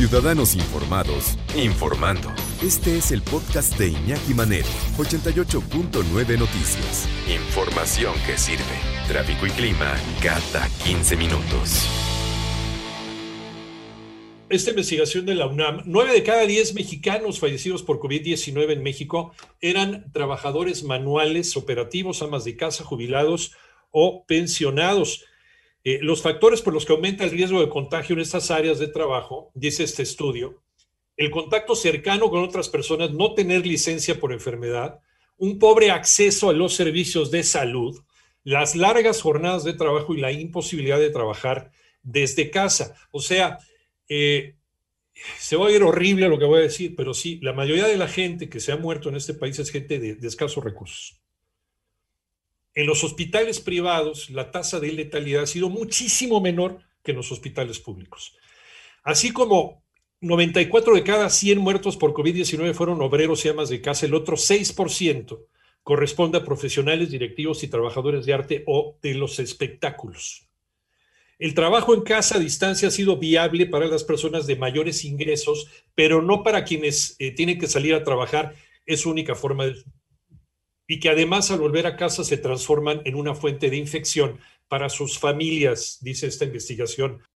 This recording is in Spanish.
Ciudadanos informados, informando. Este es el podcast de Iñaki Manero, 88.9 Noticias. Información que sirve. Tráfico y clima cada 15 minutos. esta investigación de la UNAM, nueve de cada diez mexicanos fallecidos por COVID-19 en México eran trabajadores manuales, operativos, amas de casa, jubilados o pensionados. Eh, los factores por los que aumenta el riesgo de contagio en estas áreas de trabajo, dice este estudio, el contacto cercano con otras personas, no tener licencia por enfermedad, un pobre acceso a los servicios de salud, las largas jornadas de trabajo y la imposibilidad de trabajar desde casa. O sea, eh, se va a ver horrible lo que voy a decir, pero sí, la mayoría de la gente que se ha muerto en este país es gente de, de escasos recursos. En los hospitales privados, la tasa de letalidad ha sido muchísimo menor que en los hospitales públicos. Así como 94 de cada 100 muertos por COVID-19 fueron obreros y amas de casa, el otro 6% corresponde a profesionales, directivos y trabajadores de arte o de los espectáculos. El trabajo en casa a distancia ha sido viable para las personas de mayores ingresos, pero no para quienes eh, tienen que salir a trabajar. Es su única forma de... Y que además al volver a casa se transforman en una fuente de infección para sus familias, dice esta investigación